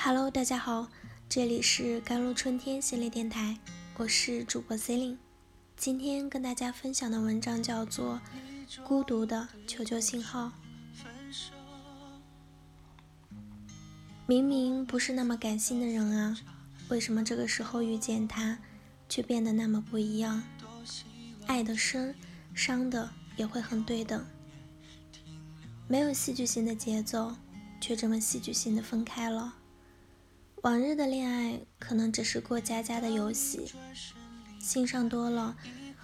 Hello，大家好，这里是甘露春天系列电台，我是主播 c e l i n e 今天跟大家分享的文章叫做《孤独的求救信号》。明明不是那么感性的人啊，为什么这个时候遇见他，却变得那么不一样？爱的深，伤的也会很对等，没有戏剧性的节奏，却这么戏剧性的分开了。往日的恋爱可能只是过家家的游戏，心上多了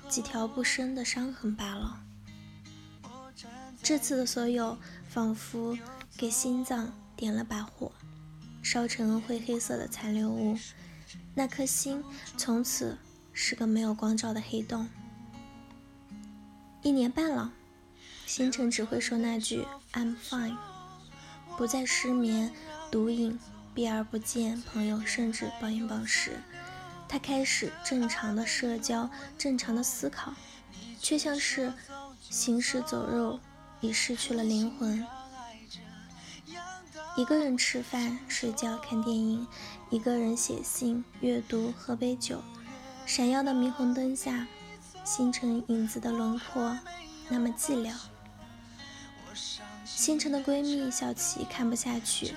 几条不深的伤痕罢了。这次的所有仿佛给心脏点了把火，烧成灰黑色的残留物，那颗心从此是个没有光照的黑洞。一年半了，星辰只会说那句 "I'm fine"，不再失眠、毒瘾。避而不见朋友，甚至暴饮暴食。他开始正常的社交，正常的思考，却像是行尸走肉，已失去了灵魂。一个人吃饭、睡觉、看电影，一个人写信、阅读、喝杯酒。闪耀的霓虹灯下，星辰影子的轮廓那么寂寥。星辰的闺蜜小琪看不下去。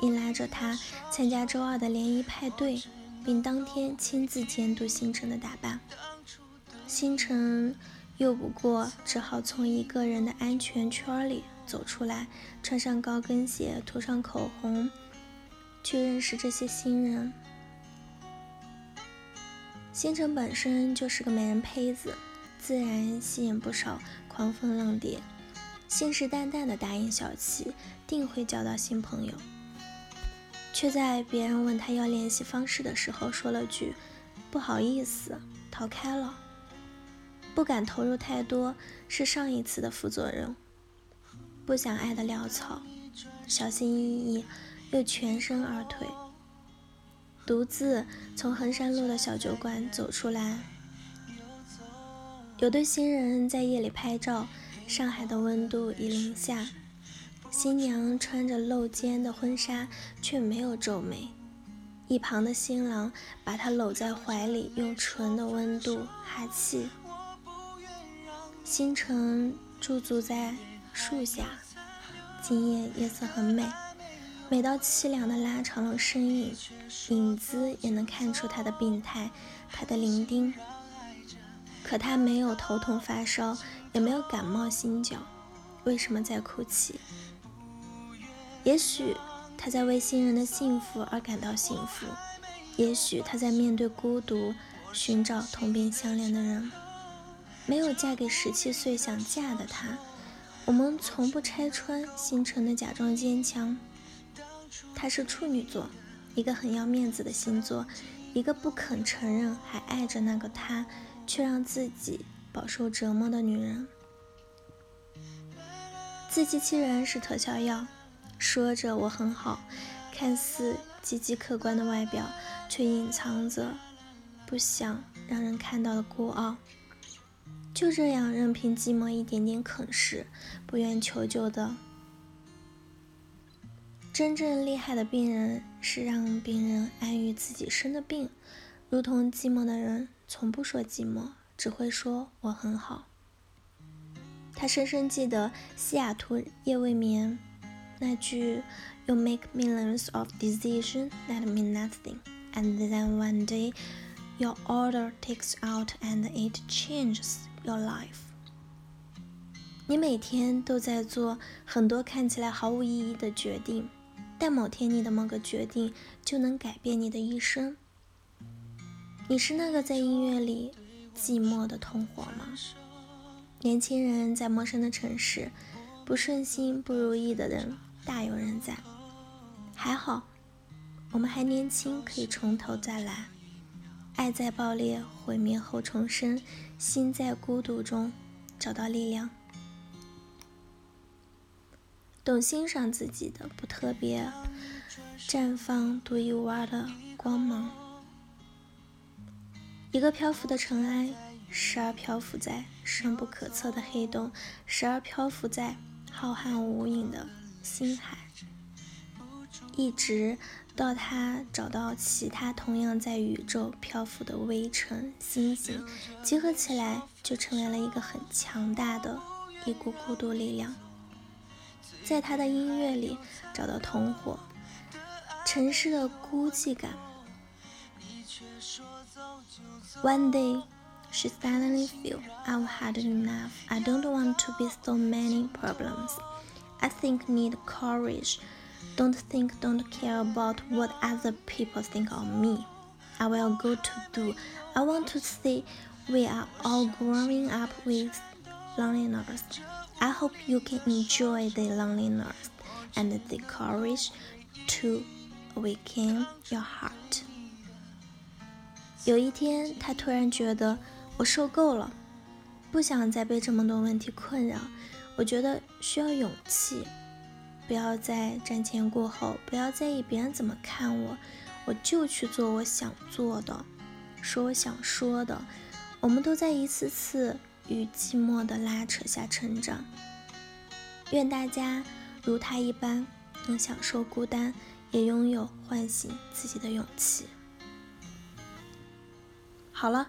硬拉着他参加周二的联谊派对，并当天亲自监督星辰的打扮。星辰拗不过，只好从一个人的安全圈里走出来，穿上高跟鞋，涂上口红，去认识这些新人。星辰本身就是个美人胚子，自然吸引不少狂蜂浪蝶，信誓旦旦地答应小七，定会交到新朋友。却在别人问他要联系方式的时候，说了句“不好意思”，逃开了。不敢投入太多，是上一次的副作用。不想爱的潦草，小心翼翼，又全身而退，独自从衡山路的小酒馆走出来。有对新人在夜里拍照，上海的温度已零下。新娘穿着露肩的婚纱，却没有皱眉。一旁的新郎把她搂在怀里，用唇的温度哈气。星辰驻足在树下，今夜夜色很美，美到凄凉的拉长了身影，影子也能看出他的病态，他的伶仃。可他没有头痛发烧，也没有感冒心绞，为什么在哭泣？也许他在为新人的幸福而感到幸福，也许他在面对孤独寻找同病相怜的人。没有嫁给十七岁想嫁的他，我们从不拆穿星辰的假装坚强。他是处女座，一个很要面子的星座，一个不肯承认还爱着那个他，却让自己饱受折磨的女人。自欺欺人是特效药。说着我很好，看似积极客观的外表，却隐藏着不想让人看到的孤傲。就这样任凭寂寞一点点啃食，不愿求救的。真正厉害的病人是让病人安于自己生的病，如同寂寞的人从不说寂寞，只会说我很好。他深深记得西雅图夜未眠。那句 "You make millions of decisions that mean nothing, and then one day your order takes out and it changes your life." 你每天都在做很多看起来毫无意义的决定，但某天你的某个决定就能改变你的一生。你是那个在音乐里寂寞的同伙吗？年轻人在陌生的城市，不顺心、不如意的人。大有人在，还好，我们还年轻，可以从头再来。爱在爆裂、毁灭后重生，心在孤独中找到力量。懂欣赏自己的不特别，绽放独一无二的光芒。一个漂浮的尘埃，时而漂浮在深不可测的黑洞，时而漂浮在浩瀚无垠的。星海，一直到他找到其他同样在宇宙漂浮的微尘星星，集合起来就成为了一个很强大的一股孤独力量。在他的音乐里找到同伙，城市的孤寂感。One day, she suddenly feel I've had enough. I don't want to be so many problems. I think need courage. Don't think, don't care about what other people think of me. I will go to do. I want to say we are all growing up with loneliness. I hope you can enjoy the loneliness and the courage to awaken your heart. 有一天，他突然觉得 我受够了，不想再被这么多问题困扰。我觉得需要勇气，不要再瞻前顾后，不要在意别人怎么看我，我就去做我想做的，说我想说的。我们都在一次次。与寂寞的拉扯下成长。愿大家如他一般，能享受孤单，也拥有唤醒自己的勇气。好了，